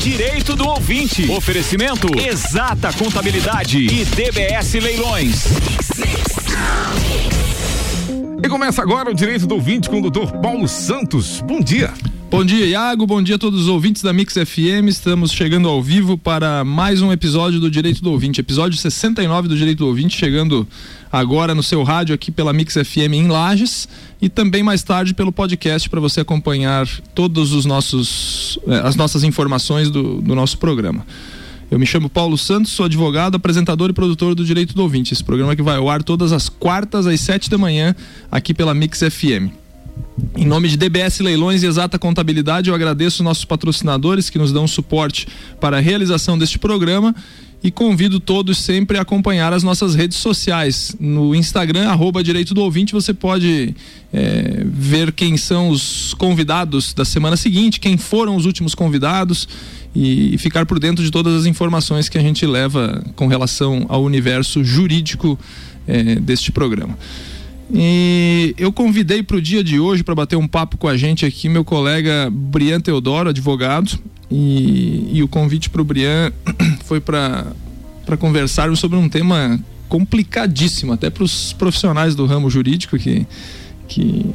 Direito do ouvinte. Oferecimento Exata Contabilidade e DBS Leilões. E começa agora o Direito do Ouvinte com o doutor Paulo Santos. Bom dia. Bom dia, Iago. Bom dia a todos os ouvintes da Mix FM. Estamos chegando ao vivo para mais um episódio do Direito do Ouvinte, episódio 69 do Direito do Ouvinte, chegando agora no seu rádio aqui pela Mix FM em Lages e também mais tarde pelo podcast para você acompanhar todos os nossos eh, as nossas informações do, do nosso programa. Eu me chamo Paulo Santos, sou advogado, apresentador e produtor do Direito do Ouvinte. Esse programa que vai ao ar todas as quartas às sete da manhã aqui pela Mix FM. Em nome de DBS Leilões e Exata Contabilidade, eu agradeço nossos patrocinadores que nos dão suporte para a realização deste programa e convido todos sempre a acompanhar as nossas redes sociais. No Instagram, arroba Direito do Ouvinte, você pode é, ver quem são os convidados da semana seguinte, quem foram os últimos convidados e, ficar por dentro de todas as informações que a gente leva com relação ao universo jurídico é, deste programa. E eu convidei para o dia de hoje para bater um papo com a gente aqui meu colega Brian Teodoro, advogado, e, e o convite para o Brian foi para conversarmos sobre um tema complicadíssimo, até para os profissionais do ramo jurídico que, que,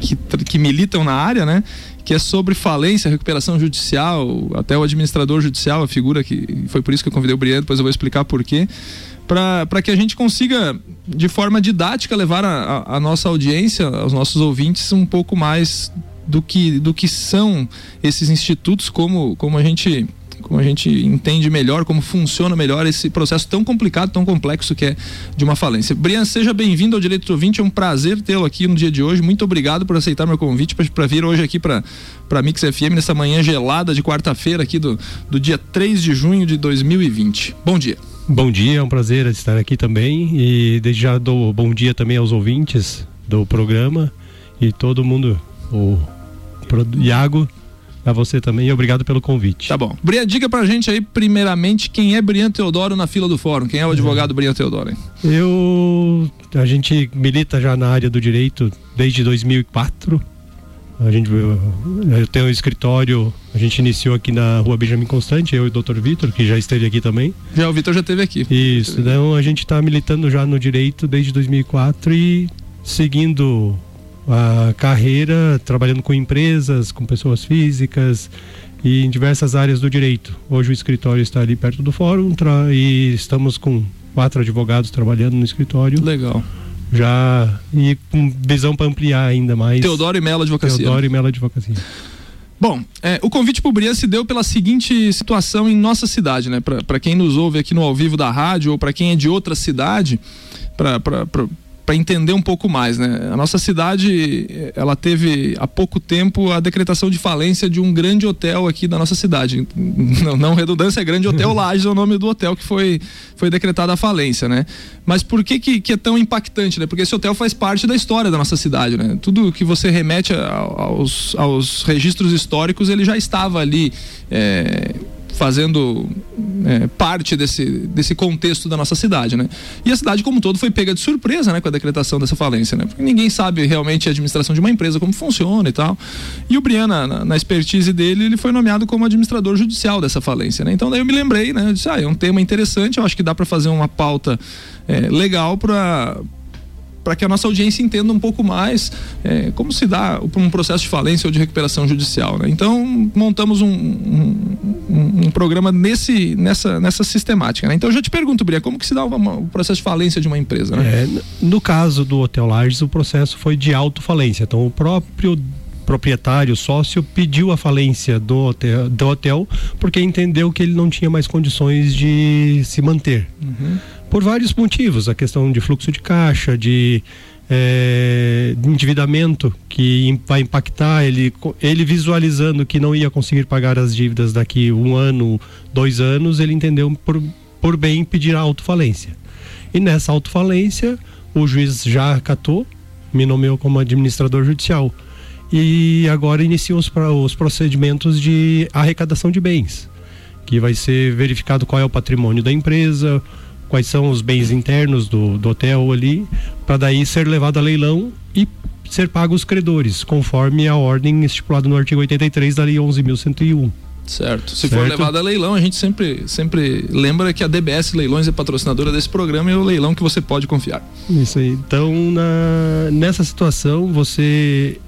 que, que militam na área, né? que é sobre falência, recuperação judicial, até o administrador judicial, a figura que foi por isso que eu convidei o Brian, depois eu vou explicar por quê, para que a gente consiga, de forma didática, levar a, a, nossa audiência, aos nossos ouvintes, um pouco mais do que, do que são esses institutos, como, como a gente como a gente entende melhor, como funciona melhor esse processo tão complicado, tão complexo que é de uma falência. Brian, seja bem-vindo ao Direito Ouvinte, é um prazer tê-lo aqui no dia de hoje. Muito obrigado por aceitar meu convite para vir hoje aqui para para Mix FM nessa manhã gelada de quarta-feira aqui do, do dia 3 de junho de 2020. Bom dia. Bom dia, é um prazer estar aqui também e desde já dou bom dia também aos ouvintes do programa e todo mundo, o Iago, a você também e obrigado pelo convite. Tá bom. Brian, diga pra gente aí, primeiramente, quem é Brian Teodoro na fila do fórum? Quem é o advogado é. Brian Teodoro? Hein? Eu. A gente milita já na área do direito desde 2004. A gente, eu tenho um escritório, a gente iniciou aqui na rua Benjamin Constante, eu e o Dr. Vitor, que já esteve aqui também. Já, o Vitor já esteve aqui. Isso, então a gente está militando já no direito desde 2004 e seguindo a carreira trabalhando com empresas, com pessoas físicas e em diversas áreas do direito. Hoje o escritório está ali perto do fórum e estamos com quatro advogados trabalhando no escritório. Legal. Já e com visão para ampliar ainda mais. Teodoro e Melo Advocacia. Teodoro e Melo Advocacia. Bom, é, o convite para o Brian se deu pela seguinte situação em nossa cidade, né? Para quem nos ouve aqui no ao vivo da rádio ou para quem é de outra cidade, para para entender um pouco mais, né? A nossa cidade, ela teve há pouco tempo a decretação de falência de um grande hotel aqui da nossa cidade. Não, não redundância, é grande hotel Lages é o nome do hotel que foi, foi decretada a falência, né? Mas por que, que, que é tão impactante, né? Porque esse hotel faz parte da história da nossa cidade, né? Tudo que você remete aos, aos registros históricos, ele já estava ali é, fazendo é, parte desse, desse contexto da nossa cidade, né? E a cidade como todo foi pega de surpresa, né, com a decretação dessa falência, né? Porque ninguém sabe realmente a administração de uma empresa como funciona e tal. E o Briana, na, na expertise dele, ele foi nomeado como administrador judicial dessa falência, né? Então daí eu me lembrei, né? Eu disse, ah, é um tema interessante, eu acho que dá para fazer uma pauta é, legal para para que a nossa audiência entenda um pouco mais é, como se dá um processo de falência ou de recuperação judicial. Né? Então, montamos um, um, um, programa nesse, nessa, nessa sistemática. Né? Então, eu já te pergunto, Bria, como que se dá o processo de falência de uma empresa? Né? É, no caso do Hotel Lages, o processo foi de autofalência. Então, o próprio proprietário, sócio, pediu a falência do hotel, do hotel porque entendeu que ele não tinha mais condições de se manter. Uhum por vários motivos, a questão de fluxo de caixa, de, é, de endividamento que vai impactar ele, ele visualizando que não ia conseguir pagar as dívidas daqui um ano, dois anos, ele entendeu por, por bem pedir a autofalência. E nessa autofalência, o juiz já acatou, me nomeou como administrador judicial. E agora iniciam os, os procedimentos de arrecadação de bens, que vai ser verificado qual é o patrimônio da empresa, quais são os bens internos do, do hotel ali, para daí ser levado a leilão e ser pago os credores, conforme a ordem estipulada no artigo 83 da Lei 11.101. Certo. Se certo. for levado a leilão, a gente sempre, sempre lembra que a DBS Leilões é patrocinadora desse programa e é o leilão que você pode confiar. Isso aí. Então, na, nessa situação, você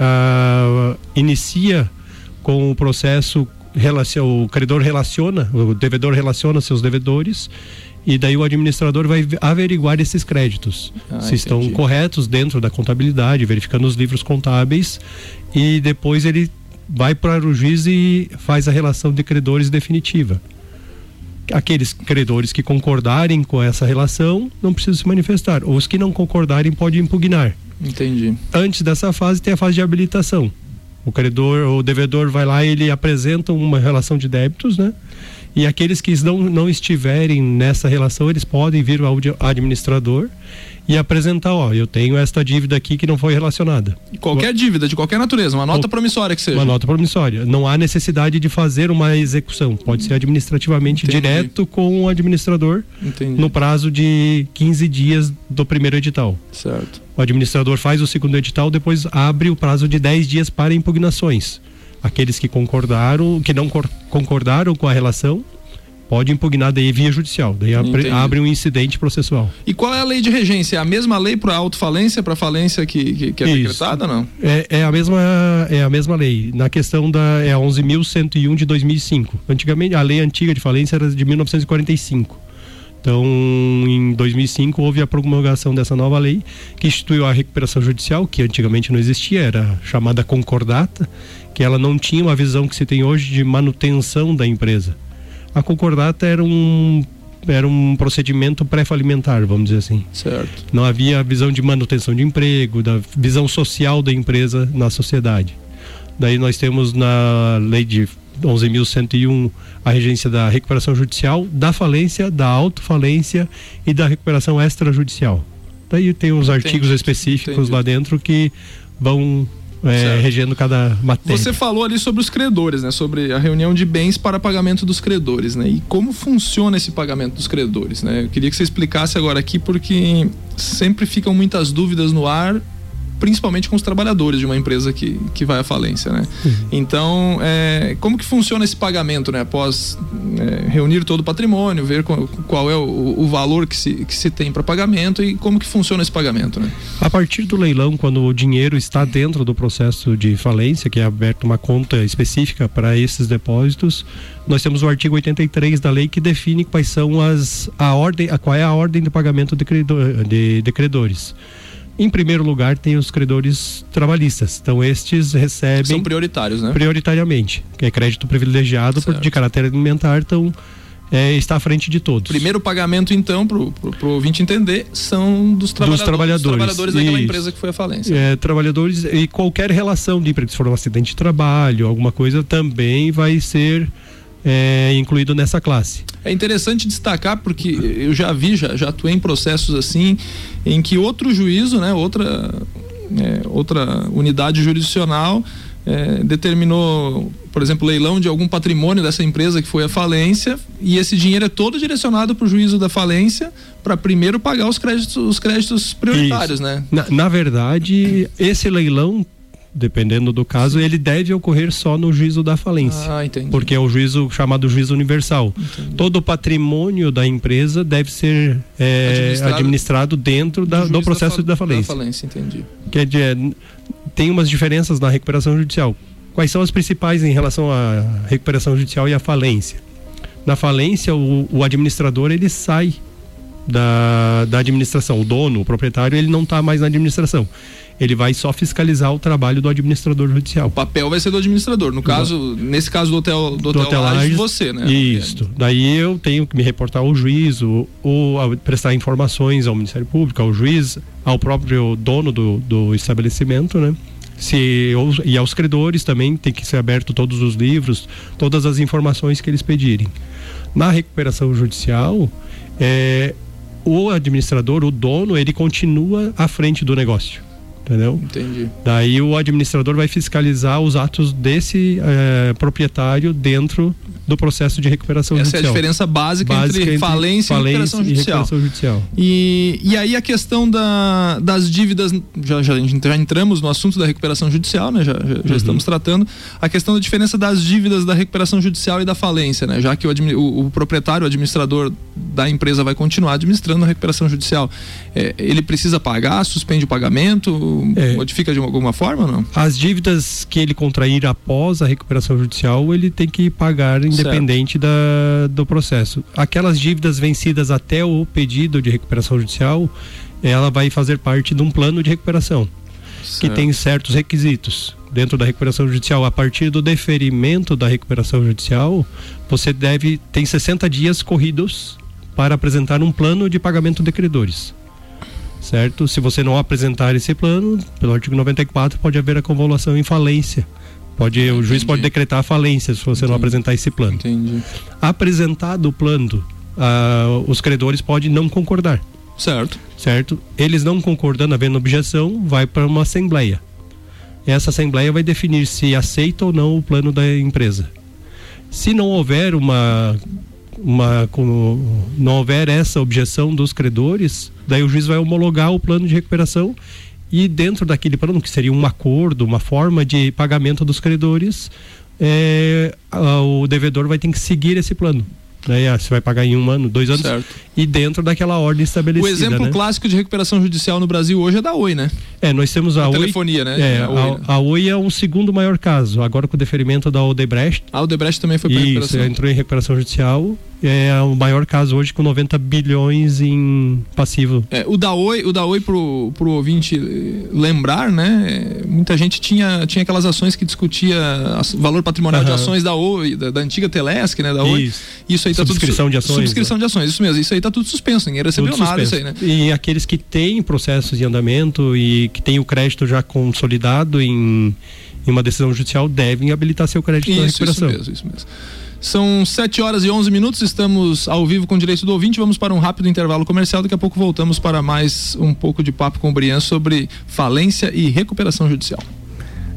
uh, inicia com o processo, o credor relaciona, o devedor relaciona seus devedores e daí o administrador vai averiguar esses créditos, ah, se entendi. estão corretos dentro da contabilidade, verificando os livros contábeis e depois ele vai para o juiz e faz a relação de credores definitiva. Aqueles credores que concordarem com essa relação não precisam se manifestar. Os que não concordarem podem impugnar. Entendi. Antes dessa fase tem a fase de habilitação. O credor, o devedor vai lá e ele apresenta uma relação de débitos, né? E aqueles que não, não estiverem nessa relação, eles podem vir ao administrador e apresentar, ó, eu tenho esta dívida aqui que não foi relacionada. Qualquer dívida, de qualquer natureza, uma nota promissória que seja. Uma nota promissória. Não há necessidade de fazer uma execução. Pode ser administrativamente Entendi. direto com o administrador Entendi. no prazo de 15 dias do primeiro edital. Certo. O administrador faz o segundo edital, depois abre o prazo de 10 dias para impugnações. Aqueles que concordaram, que não concordaram com a relação, pode impugnar daí via judicial, daí abre, abre, um incidente processual. E qual é a lei de regência? É a mesma lei para autofalência, para falência que, que, que é Isso. decretada, não? É, é, a mesma é a mesma lei. Na questão da é a 11.101 de 2005. Antigamente a lei antiga de falência era de 1945. Então, em 2005 houve a promulgação dessa nova lei que instituiu a recuperação judicial, que antigamente não existia, era chamada concordata, que ela não tinha uma visão que se tem hoje de manutenção da empresa a concordata era um era um procedimento pré-falimentar, vamos dizer assim. Certo. Não havia visão de manutenção de emprego, da visão social da empresa na sociedade. Daí nós temos na lei de 11.101 a regência da recuperação judicial, da falência, da autofalência e da recuperação extrajudicial. Daí tem os Entendi. artigos específicos Entendi. lá dentro que vão é, regendo cada matéria. Você falou ali sobre os credores, né? Sobre a reunião de bens para pagamento dos credores, né? E como funciona esse pagamento dos credores, né? Eu queria que você explicasse agora aqui porque sempre ficam muitas dúvidas no ar principalmente com os trabalhadores de uma empresa que, que vai à falência, né? Uhum. Então, é, como que funciona esse pagamento, né? Após é, reunir todo o patrimônio, ver qual, qual é o, o, valor que se, que se tem para pagamento e como que funciona esse pagamento, né? A partir do leilão, quando o dinheiro está dentro do processo de falência, que é aberta uma conta específica para esses depósitos, nós temos o artigo 83 da lei que define quais são as a ordem, a, qual é a ordem de pagamento de, credor, de, de credores. Em primeiro lugar, tem os credores trabalhistas. Então, estes recebem. São prioritários, né? Prioritariamente, que é crédito privilegiado de caráter alimentar, então. É, está à frente de todos. Primeiro pagamento, então, para o ouvinte entender, são dos trabalhadores, dos trabalhadores, dos trabalhadores daquela Isso. empresa que foi à falência. É, trabalhadores e qualquer relação de emprego, se for um acidente de trabalho, alguma coisa, também vai ser é, incluído nessa classe. É interessante destacar porque eu já vi, já, já atuei em processos assim, em que outro juízo, né, outra, é, outra unidade jurisdicional é, determinou, por exemplo, leilão de algum patrimônio dessa empresa que foi à falência e esse dinheiro é todo direcionado para o juízo da falência para primeiro pagar os créditos, os créditos prioritários, Isso. né? Na, na verdade, esse leilão dependendo do caso, ele deve ocorrer só no juízo da falência. Ah, entendi. Porque é o juízo chamado juízo universal. Entendi. Todo o patrimônio da empresa deve ser é, administrado, administrado, dentro da, do, do processo da, da, falência. Da falência, entendi. Quer dizer, tem umas diferenças na recuperação judicial. Quais são as principais em relação à recuperação judicial e à falência? Na falência, o, o administrador ele sai da, da administração. O dono, o proprietário, ele não está mais na administração ele vai só fiscalizar o trabalho do administrador judicial. O papel vai ser do administrador. No caso, nesse caso do hotel do, do hotel, hotel você, né? Isso. Daí eu tenho que me reportar ao juiz ou, ou prestar informações ao Ministério Público, ao juiz, ao próprio dono do, do estabelecimento, né? Se, e aos credores também tem que ser aberto todos os livros, todas as informações que eles pedirem. Na recuperação judicial, é, o administrador, o dono, ele continua à frente do negócio entendeu? Entendi. Daí o administrador vai fiscalizar os atos desse é, proprietário dentro do processo de recuperação Essa judicial. é a diferença básica, básica entre, entre, falência, falência e, recuperação, e judicial. recuperação judicial. E, e aí a questão da, das dívidas, já, já, já, entramos no assunto da recuperação judicial, né? Já, já, já uhum. estamos tratando. A questão da diferença das dívidas da recuperação judicial e da falência, né? Já que o, o, o proprietário, o administrador da empresa vai continuar administrando a recuperação judicial. É, ele precisa pagar, suspende o pagamento, é, modifica de alguma forma ou não? As dívidas que ele contrair após a recuperação judicial, ele tem que pagar independente da, do processo. Aquelas dívidas vencidas até o pedido de recuperação judicial, ela vai fazer parte de um plano de recuperação. Certo. que tem certos requisitos dentro da recuperação judicial. A partir do deferimento da recuperação judicial, você deve tem 60 dias corridos para apresentar um plano de pagamento de credores. Certo? Se você não apresentar esse plano, pelo artigo 94 pode haver a convolução em falência. Pode, o juiz pode decretar a falência se você Entendi. não apresentar esse plano. Entendi. Apresentado o plano, uh, os credores podem não concordar. Certo. Certo? Eles não concordando, havendo objeção, vai para uma assembleia. Essa assembleia vai definir se aceita ou não o plano da empresa. Se não houver uma uma, como não houver essa objeção dos credores, daí o juiz vai homologar o plano de recuperação e dentro daquele plano, que seria um acordo, uma forma de pagamento dos credores, é, o devedor vai ter que seguir esse plano. Né? Ah, você vai pagar em um ano, dois anos, certo. e dentro daquela ordem estabelecida. O exemplo né? clássico de recuperação judicial no Brasil hoje é da Oi, né? É, nós temos a, a Oi. telefonia, né? É, a, Oi, né? a, Oi, é um segundo maior caso, agora com o deferimento da Odebrecht. A Odebrecht também foi para recuperação. Isso, entrou em recuperação judicial é o maior caso hoje com 90 bilhões em passivo. É, o da Oi, o da Oi pro, pro ouvinte lembrar, né? Muita gente tinha, tinha aquelas ações que discutia valor patrimonial uhum. de ações da Oi, da, da, antiga Telesc, né? Da Oi. Isso, isso aí tá subscrição tudo, de ações. Subscrição né? de ações, isso mesmo. Isso aí tá tudo suspenso, ninguém recebeu tudo nada suspenso. isso aí, né? E aqueles que têm processos em andamento e que têm o crédito já consolidado em, em uma decisão judicial devem habilitar seu crédito isso, na recuperação. Isso mesmo, isso mesmo. São 7 horas e 11 minutos, estamos ao vivo com o Direito do Ouvinte. Vamos para um rápido intervalo comercial. Daqui a pouco voltamos para mais um pouco de papo com o Brian sobre falência e recuperação judicial.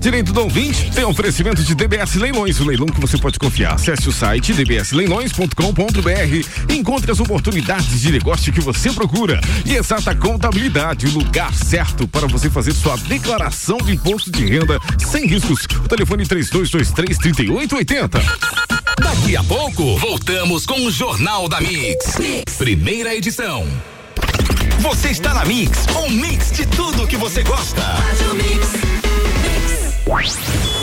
Direito do ouvinte tem oferecimento de DBS Leilões, o leilão que você pode confiar. Acesse o site dbsleilões.com.br. Encontre as oportunidades de negócio que você procura. E exata contabilidade, o lugar certo para você fazer sua declaração de imposto de renda sem riscos. O telefone 3223 3880. Daqui a pouco, voltamos com o Jornal da mix. mix. Primeira edição. Você está na Mix, um mix de tudo que você gosta. Bye.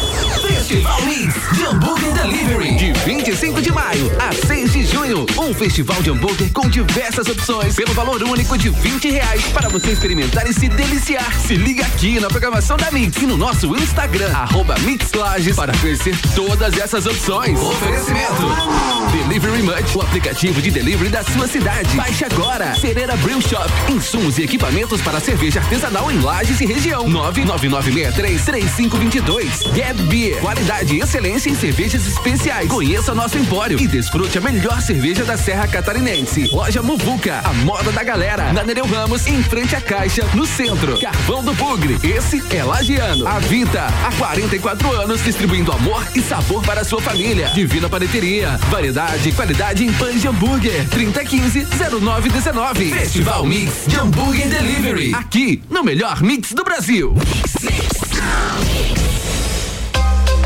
Festival Mix de Hambúrguer Delivery. De 25 de maio a 6 de junho. Um festival de hambúrguer com diversas opções pelo valor único de 20 reais para você experimentar e se deliciar. Se liga aqui na programação da Mix e no nosso Instagram, arroba para conhecer todas essas opções. Oferecimento. Delivery Much, o aplicativo de delivery da sua cidade. Baixe agora. Cereira Brew Shop. Insumos e equipamentos para cerveja artesanal em Lages e região. 99963 3522. Get Beer. Qualidade e excelência em cervejas especiais. Conheça nosso empório e desfrute a melhor cerveja da Serra Catarinense. Loja Muvuca, a moda da galera. Na Nereu Ramos, em frente à Caixa, no centro. Carvão do Bugre. Esse é Lagiano. A Vita, há 44 anos, distribuindo amor e sabor para sua família. Divina Paneteria. Variedade e qualidade em pães de hambúrguer. 3015 0919. Festival Mix de Hambúrguer Delivery. Aqui, no melhor mix do Brasil. Mix, mix.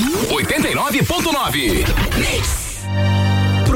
89.9.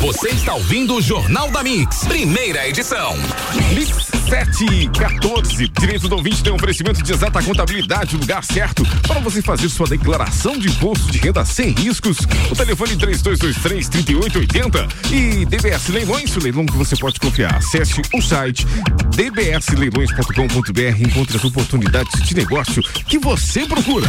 Você está ouvindo o Jornal da Mix, primeira edição. Mix 714. Direito do ouvinte tem um oferecimento de exata contabilidade, lugar certo para você fazer sua declaração de imposto de renda sem riscos. O telefone 3223 3880 e DBS Leilões, o leilão que você pode confiar. Acesse o site dbsleilões.com.br e encontre as oportunidades de negócio que você procura.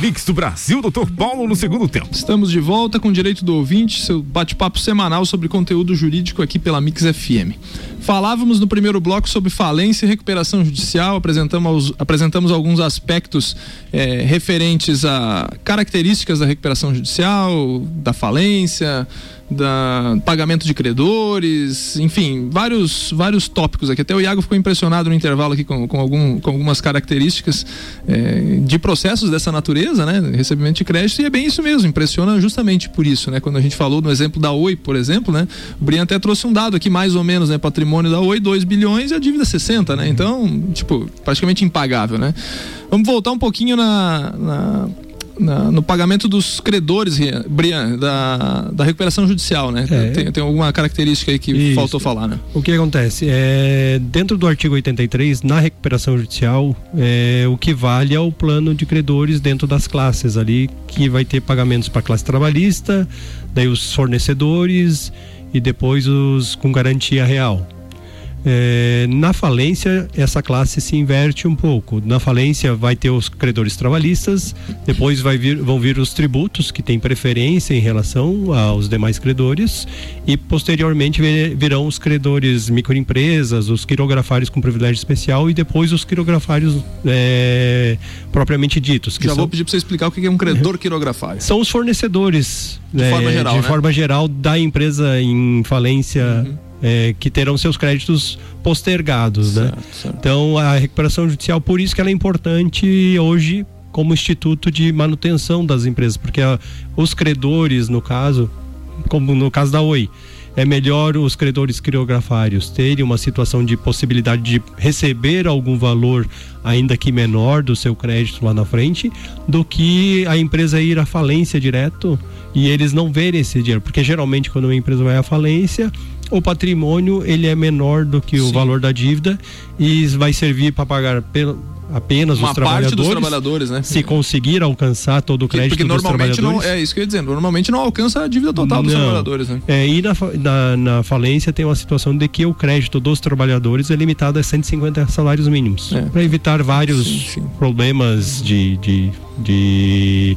Mix do Brasil, Dr. Paulo, no segundo tempo. Estamos de volta com o Direito do Ouvinte, seu bate-papo semanal sobre conteúdo jurídico aqui pela Mix FM. Falávamos no primeiro bloco sobre falência e recuperação judicial, apresentamos, apresentamos alguns aspectos eh, referentes a características da recuperação judicial, da falência, da pagamento de credores, enfim, vários vários tópicos aqui. Até o Iago ficou impressionado no intervalo aqui com, com, algum, com algumas características eh, de processos dessa natureza, né? Recebimento de crédito, e é bem isso mesmo, impressiona justamente por isso, né? Quando a gente falou no exemplo da Oi, por exemplo, né? O Brian até trouxe um dado aqui, mais ou menos, né? Patrimônio da Oi, 2 bilhões e a dívida 60, né? Então, tipo, praticamente impagável, né? Vamos voltar um pouquinho na, na na, no pagamento dos credores, Brian, da, da recuperação judicial, né? É. Tem, tem alguma característica aí que Isso. faltou falar, né? O que acontece? É, dentro do artigo 83, na recuperação judicial, é, o que vale é o plano de credores dentro das classes ali, que vai ter pagamentos para a classe trabalhista, daí os fornecedores e depois os com garantia real. É, na falência, essa classe se inverte um pouco. Na falência, vai ter os credores trabalhistas, depois vai vir, vão vir os tributos, que têm preferência em relação aos demais credores, e posteriormente virão os credores microempresas, os quirografários com privilégio especial e depois os quirografários é, propriamente ditos. Já são... vou pedir para você explicar o que é um credor quirografário. São os fornecedores, de, é, forma, geral, de né? forma geral, da empresa em falência. Uhum é, que terão seus créditos postergados, né? certo, né? Certo. Então a recuperação judicial, por isso que ela é importante hoje como instituto de manutenção das empresas, porque a, os credores, no caso, como no caso da Oi, é melhor os credores criografários terem uma situação de possibilidade de receber algum valor, ainda que menor, do seu crédito lá na frente, do que a empresa ir à falência direto e eles não verem esse dinheiro. Porque geralmente, quando uma empresa vai à falência, o patrimônio ele é menor do que Sim. o valor da dívida e vai servir para pagar pelo, apenas uma os trabalhadores. parte dos trabalhadores, né? Se conseguir alcançar todo o crédito Porque dos normalmente não é isso que eu ia dizer, normalmente não alcança a dívida total dos trabalhadores, né? É, e na, na, na, falência tem uma situação de que o crédito dos trabalhadores é limitado a 150 salários mínimos, é. para evitar vários sim, sim. problemas de, de, de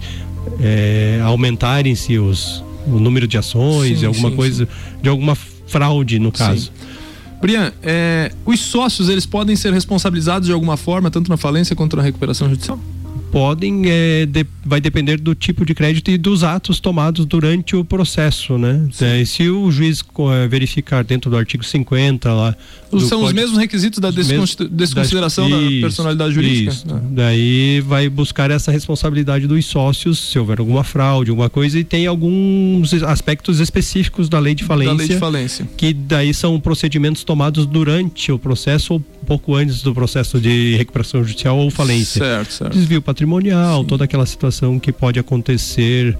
é, aumentarem-se os o número de ações, sim, alguma coisa, de alguma fraude no caso. Sim. Brian, é, os sócios eles podem ser responsabilizados de alguma forma, tanto na falência quanto na recuperação judicial? Podem, é, de, vai depender do tipo de crédito e dos atos tomados durante o processo, né? É, se o juiz é, verificar dentro do artigo 50 lá. São código, os mesmos requisitos da desconsideração da, da personalidade jurídica. Isso. Ah. Daí vai buscar essa responsabilidade dos sócios, se houver alguma fraude, alguma coisa, e tem alguns aspectos específicos da lei de falência. Lei de falência. Que daí são procedimentos tomados durante o processo ou pouco antes do processo de recuperação judicial ou falência. Certo, certo. Desvio patrimonial, Sim. toda aquela situação que pode acontecer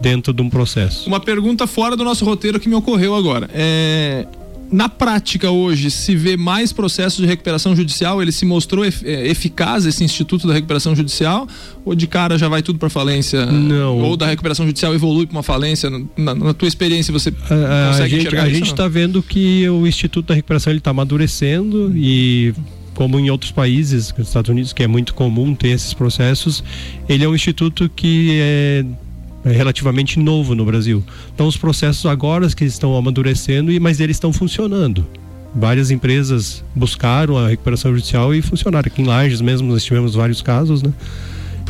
dentro de um processo. Uma pergunta fora do nosso roteiro que me ocorreu agora. É, na prática hoje se vê mais processos de recuperação judicial? Ele se mostrou é, eficaz esse instituto da recuperação judicial? Ou de cara já vai tudo para falência? Não. Ou da recuperação judicial evolui para uma falência? Na, na, tua experiência você a, consegue a gente, A gente está vendo que o instituto da recuperação ele está amadurecendo e como em outros países, nos Estados Unidos, que é muito comum ter esses processos, ele é um instituto que é é relativamente novo no Brasil. Então os processos agora que estão amadurecendo, mas eles estão funcionando. Várias empresas buscaram a recuperação judicial e funcionaram. Aqui em Lages mesmo nós tivemos vários casos, né?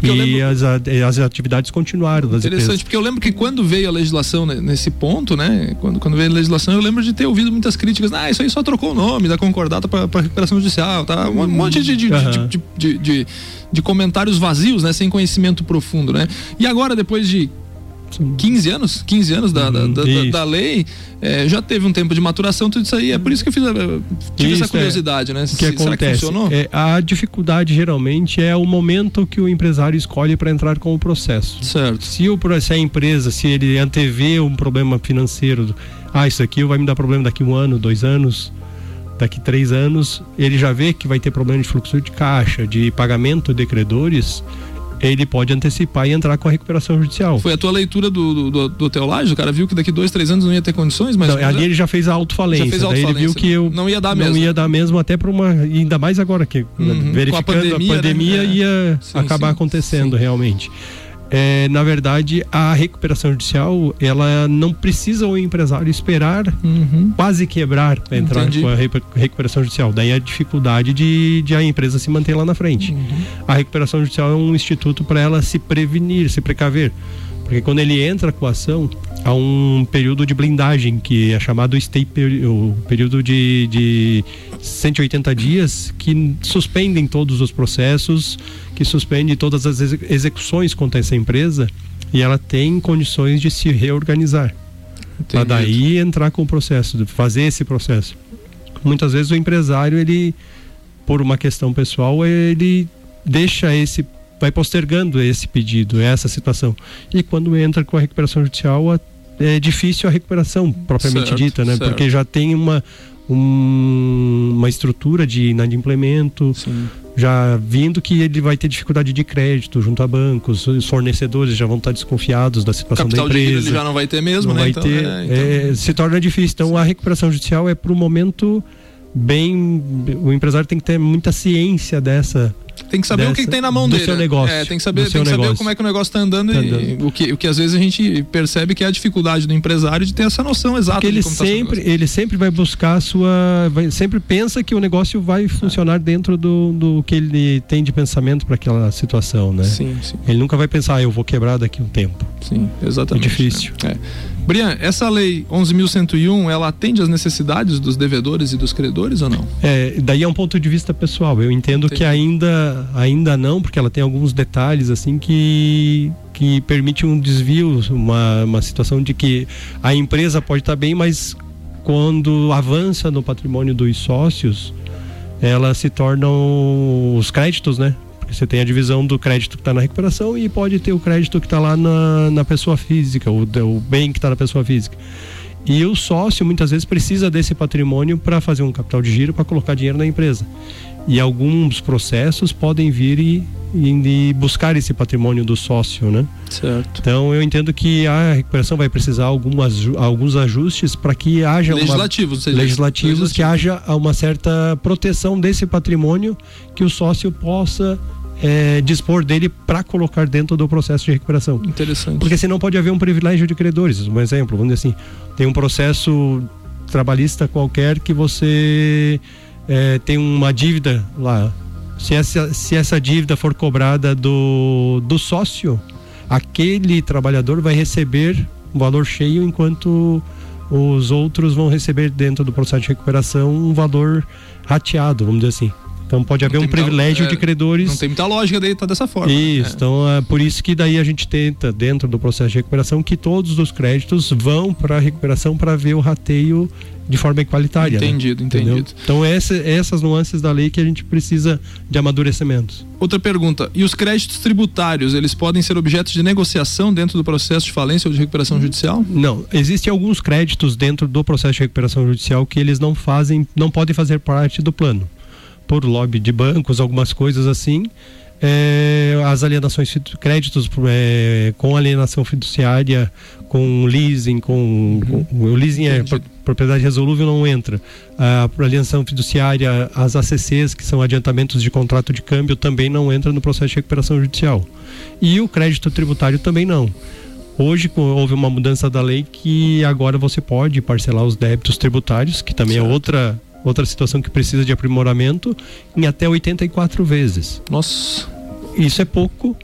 Porque e lembro... as, as atividades continuaram. Das Interessante, empresas. porque eu lembro que quando veio a legislação nesse ponto, né? Quando, quando veio a legislação, eu lembro de ter ouvido muitas críticas. Ah, isso aí só trocou o nome da concordata para recuperação judicial, tá? Um monte de, de, uhum. de, de, de, de comentários vazios, né? Sem conhecimento profundo, né? E agora, depois de 15 anos? 15 anos da, da, da, da, lei, é, já teve um tempo de maturação, tudo isso aí. É por isso que eu fiz, tive isso, essa é. curiosidade, é. né? O que acontece? Que é, a dificuldade geralmente é o momento que o empresário escolhe para entrar com o processo. Certo. Se, o, se a empresa, se ele antevê um problema financeiro, ah, isso aqui vai me dar problema daqui um ano, dois anos, daqui três anos, ele já vê que vai ter problema de fluxo de caixa, de pagamento de credores ele pode antecipar e entrar com a recuperação judicial. Foi a tua leitura do, do, do Teolage? O cara viu que daqui dois, três anos não ia ter condições, mas. Não, ali já... ele já fez a autofalência. Já fez a autofalência. Daí ele viu que eu não ia dar mesmo. Não ia dar mesmo, até para uma. Ainda mais agora que uhum. verificando a pandemia, a pandemia né? ia sim, acabar sim, acontecendo sim. realmente é, na verdade, a recuperação judicial, ela não precisa o empresário esperar uhum. quase quebrar para entrar Entendi. com a recuperação judicial. Daí a dificuldade de, de a empresa se manter lá na frente. Uhum. A recuperação judicial é um instituto para ela se prevenir, se precaver. Porque quando ele entra com a ação, há um período de blindagem, que é chamado stay o período de, de 180 dias, que suspendem todos os processos, que suspende todas as execuções contra essa empresa e ela tem condições de se reorganizar. Para daí entrar com o processo, fazer esse processo. Muitas vezes o empresário, ele, por uma questão pessoal, ele deixa esse vai postergando esse pedido, essa situação. E quando entra com a recuperação judicial, é difícil a recuperação propriamente certo, dita, né? Certo. Porque já tem uma um, uma estrutura de inadimplemento, Sim. já vindo que ele vai ter dificuldade de crédito junto a bancos, os fornecedores já vão estar desconfiados da situação Capital da empresa. ele já não vai ter mesmo, não né? Vai então, ter, é, então... É, se torna difícil. Então Sim. a recuperação judicial é para o momento bem, o empresário tem que ter muita ciência dessa tem que saber dessa, o que, que, tem na mão do dele. Seu negócio, é, tem que saber, tem que saber como é que o negócio está andando, tá andando. E, o, que, o que às vezes a gente percebe que é a dificuldade do empresário de ter essa noção exata Porque ele tá sempre, tá ele sempre vai buscar a sua. Vai, sempre pensa que o negócio vai funcionar é. dentro do, do que ele tem de pensamento para aquela situação, né? Sim, sim. Ele nunca vai pensar, ah, eu vou quebrar daqui um tempo. Sim, exatamente. É difícil. É. Brian, essa lei 11.101, ela atende às necessidades dos devedores e dos credores ou não? É, daí é um ponto de vista pessoal. Eu entendo Entendi. que ainda, ainda não, porque ela tem alguns detalhes assim que que permite um desvio, uma, uma situação de que a empresa pode estar bem, mas quando avança no patrimônio dos sócios, ela se tornam os créditos, né? Você tem a divisão do crédito que está na recuperação e pode ter o crédito que está lá na, na pessoa física, o, o bem que está na pessoa física. E o sócio muitas vezes precisa desse patrimônio para fazer um capital de giro para colocar dinheiro na empresa. E alguns processos podem vir e, e, buscar esse patrimônio do sócio, né? Certo. Então eu entendo que a recuperação vai precisar algumas, alguns ajustes para que haja legislativos, uma, legislativos, legislativos que haja uma certa proteção desse patrimônio que o sócio possa é, dispor dele para colocar dentro do processo de recuperação. Interessante. Porque senão pode haver um privilégio de credores. Um exemplo, vamos dizer assim, tem um processo trabalhista qualquer que você é, tem uma dívida lá. Se essa, se essa dívida for cobrada do, do sócio, aquele trabalhador vai receber um valor cheio, enquanto os outros vão receber dentro do processo de recuperação um valor rateado, vamos dizer assim. Então pode haver um privilégio é, de credores. Não tem muita lógica daí tá dessa forma. Isso, é. então é por isso que daí a gente tenta, dentro do processo de recuperação, que todos os créditos vão para a recuperação para ver o rateio de forma igualitária. Né? Entendido, né? entendido. Entendeu? Então essa, essas nuances da lei que a gente precisa de amadurecimentos. Outra pergunta, e os créditos tributários, eles podem ser objetos de negociação dentro do processo de falência ou de recuperação judicial? Não, existem alguns créditos dentro do processo de recuperação judicial que eles não fazem, não podem fazer parte do plano por lobby de bancos, algumas coisas assim. É, as alienações créditos é, com alienação fiduciária, com leasing, com, uhum. com o leasing é propriedade resolúvel não entra. A alienação fiduciária, as ACCs, que são adiantamentos de contrato de câmbio, também não entra no processo de recuperação judicial. E o crédito tributário também não. Hoje houve uma mudança da lei que agora você pode parcelar os débitos tributários, que também é certo. é outra outra situação que precisa de aprimoramento, em até 84 vezes. Nossa. Isso é pouco.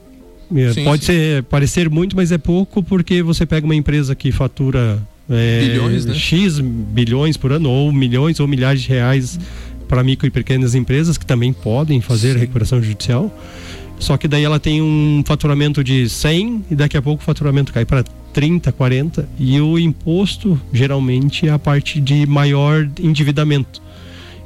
É, sim, Pode sim. ser parecer muito, mas é pouco porque você pega uma empresa que fatura é, bilhões, né? X bilhões por ano, ou milhões ou milhares de reais para micro e pequenas empresas que também podem fazer sim. recuperação judicial. Só que daí ela tem um faturamento de 100 e daqui a pouco o faturamento cai para 30, 40 e o imposto geralmente é a parte de maior endividamento.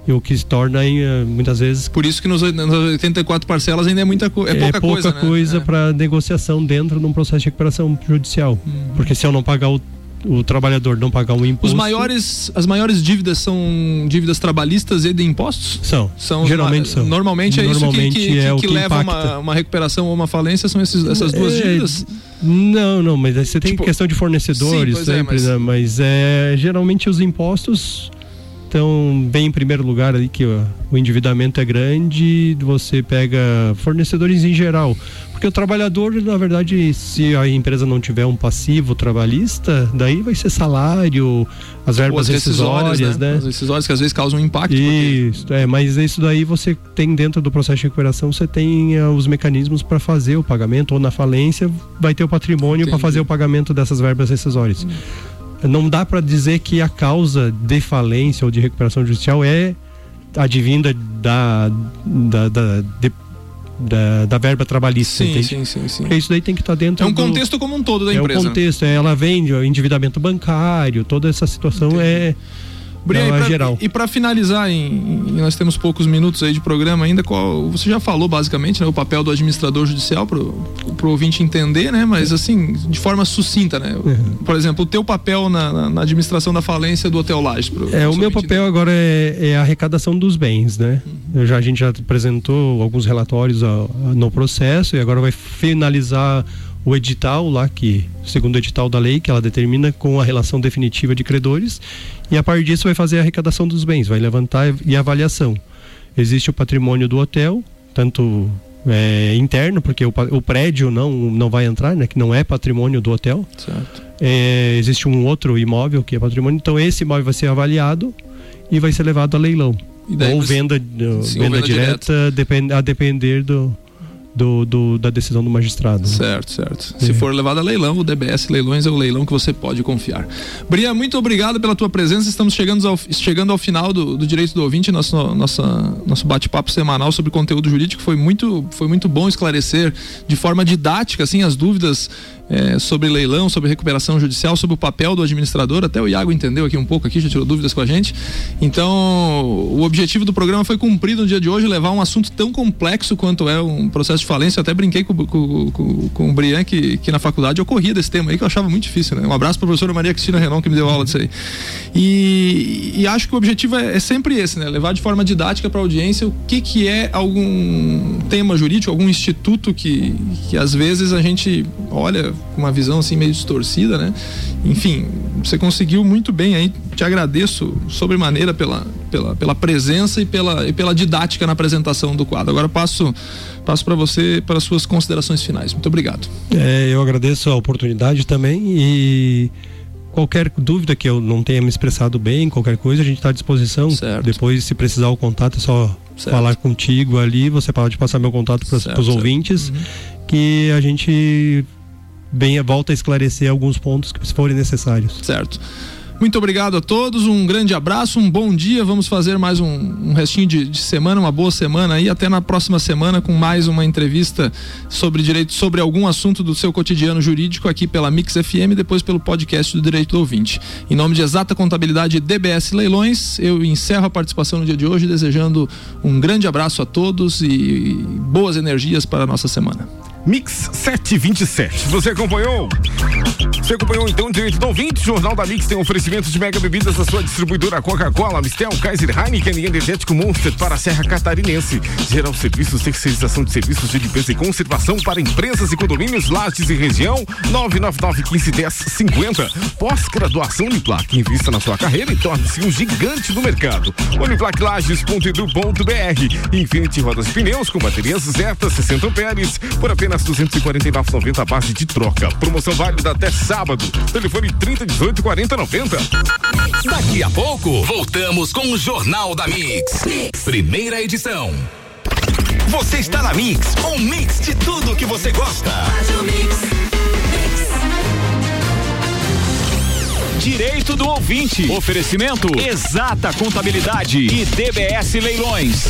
E o que se torna eh, muitas vezes Por isso que nos, nas 84 parcelas ainda é muita co é, é pouca, pouca coisa, coisa, né? para negociação dentro de um processo de recuperação judicial. Porque se eu não pagar o, o trabalhador não pagar um imposto, Os maiores, as maiores dívidas são dívidas trabalhistas e de impostos? são, São geralmente são. Normalmente é Normalmente isso que, que, é que, o que que leva uma, uma recuperação ou uma falência, são esses- essas duas É, dívidas? Não, não, mas você tem Tipo, questão de fornecedores sim, é, sempre, mas- né? Mas é geralmente os impostos estão bem em primeiro lugar ali que ó, o endividamento é grande, você pega fornecedores em geral, porque o trabalhador, na verdade, se a empresa não tiver um passivo trabalhista, daí vai ser salário, as verbas as rescisórias, né? As rescisórias que às vezes causam impacto. porque- Isso, é, mas isso daí você tem dentro do processo de recuperação, você tem eh, os mecanismos para fazer o pagamento, ou na falência vai ter o patrimônio para fazer o pagamento dessas verbas rescisórias. Não dá para dizer que a causa de falência ou de recuperação judicial é advinda da, da, da, de- da, da verba trabalhista, Sim, sim, sim, sim. Porque isso daí tem que estar dentro É um do- contexto como um todo da é empresa. o contexto, é, ela vende o endividamento bancário, toda essa situação é, Brian, é e pra, geral. E para finalizar, em, em- nós temos poucos minutos aí de programa ainda. Qual, você já falou basicamente né, o papel do administrador judicial para o ouvinte entender, né? Mas assim, de forma sucinta, né? Uhum. Por exemplo, o teu papel na, na- na administração da falência do Hotel Lages. pro- É, o meu papel agora é, é a arrecadação dos bens, né? Eu já, a gente já apresentou alguns relatórios ó, no processo e agora vai finalizar o edital lá, que, segundo o edital da lei, que ela determina com a relação definitiva de credores, e a partir disso vai fazer a arrecadação dos bens, vai levantar e avaliação. Existe o patrimônio do hotel, tanto é, interno, porque o, o prédio não, não vai entrar, né? Que não é patrimônio do hotel. É, existe um outro imóvel que é patrimônio, então esse imóvel vai ser avaliado e vai ser levado a leilão. Ou você- venda, Sim, ou venda, venda direta, depend, a depender do, do, do- da decisão do magistrado. né? Certo, certo. Se É. for levado a leilão, o DBS Leilões é o leilão que você pode confiar. Bria, muito obrigado pela tua presença. Estamos chegando ao, chegando ao final do, do Direito do Ouvinte, nosso, nossa, nosso bate-papo semanal sobre conteúdo jurídico. Foi muito, foi muito bom esclarecer de forma didática assim, as dúvidas é, sobre leilão, sobre recuperação judicial, sobre o papel do administrador. Até o Iago entendeu aqui um pouco, aqui, já tirou dúvidas com a gente. Então, o objetivo do programa foi cumprido no dia de hoje, levar um assunto tão complexo quanto é um processo de falência. Eu até brinquei com, com, com, com o Brian que, que na faculdade eu corria desse tema aí, que eu achava muito difícil. Né? Um abraço para a professora Maria Cristina Renon, que me deu aula disso aí. E, e acho que o objetivo é, é sempre esse, né? Levar de forma didática para a audiência o que, que é algum tema jurídico, algum instituto que, que às vezes a gente olha com uma visão assim meio distorcida, né? Enfim, você conseguiu muito bem aí. Te agradeço sobremaneira pela, pela, pela presença e pela, e pela didática na apresentação do quadro. Agora passo passo para você para as suas considerações finais. Muito obrigado. É, eu agradeço a oportunidade também e qualquer dúvida que eu não tenha me expressado bem, qualquer coisa, a gente está à disposição. Certo. Depois, se precisar o contato, é só Certo. falar contigo ali. Você pode passar meu contato para os ouvintes, que a gente venha, volta a esclarecer alguns pontos que forem necessários. Certo. Muito obrigado a todos, um grande abraço, um bom dia. Vamos fazer mais um, um restinho de, de semana, uma boa semana aí. Até na próxima semana com mais uma entrevista sobre direito, sobre algum assunto do seu cotidiano jurídico aqui pela Mix FM depois pelo podcast do Direito do Ouvinte. Em nome de Exata Contabilidade DBS Leilões, eu encerro a participação no dia de hoje desejando um grande abraço a todos e boas energias para a nossa semana. Mix 727. Você acompanhou? Você acompanhou então Direito do Ouvinte? O Jornal da Mix tem oferecimento de mega bebidas da sua distribuidora Coca-Cola, Mistel, Kaiser Heineken e Energético Monster para a Serra Catarinense. Geral Serviços, terceirização de serviços de limpeza e conservação para empresas e condomínios, lajes e região. 999 15 10 50. Pós-graduação Uniplac. Invista na sua carreira e torne-se um gigante do mercado. Uniplaclages.edu.br. Infinity Rodas e Pneus com baterias Zeta 60 amperes por apenas 249,90 a base de troca. Promoção válida até sábado. Telefone 30 18 40 90. Daqui a pouco, voltamos com o Jornal da mix. Primeira edição. Você está na Mix, um mix de tudo que você gosta. Direito do ouvinte. Oferecimento Exata Contabilidade e DBS Leilões.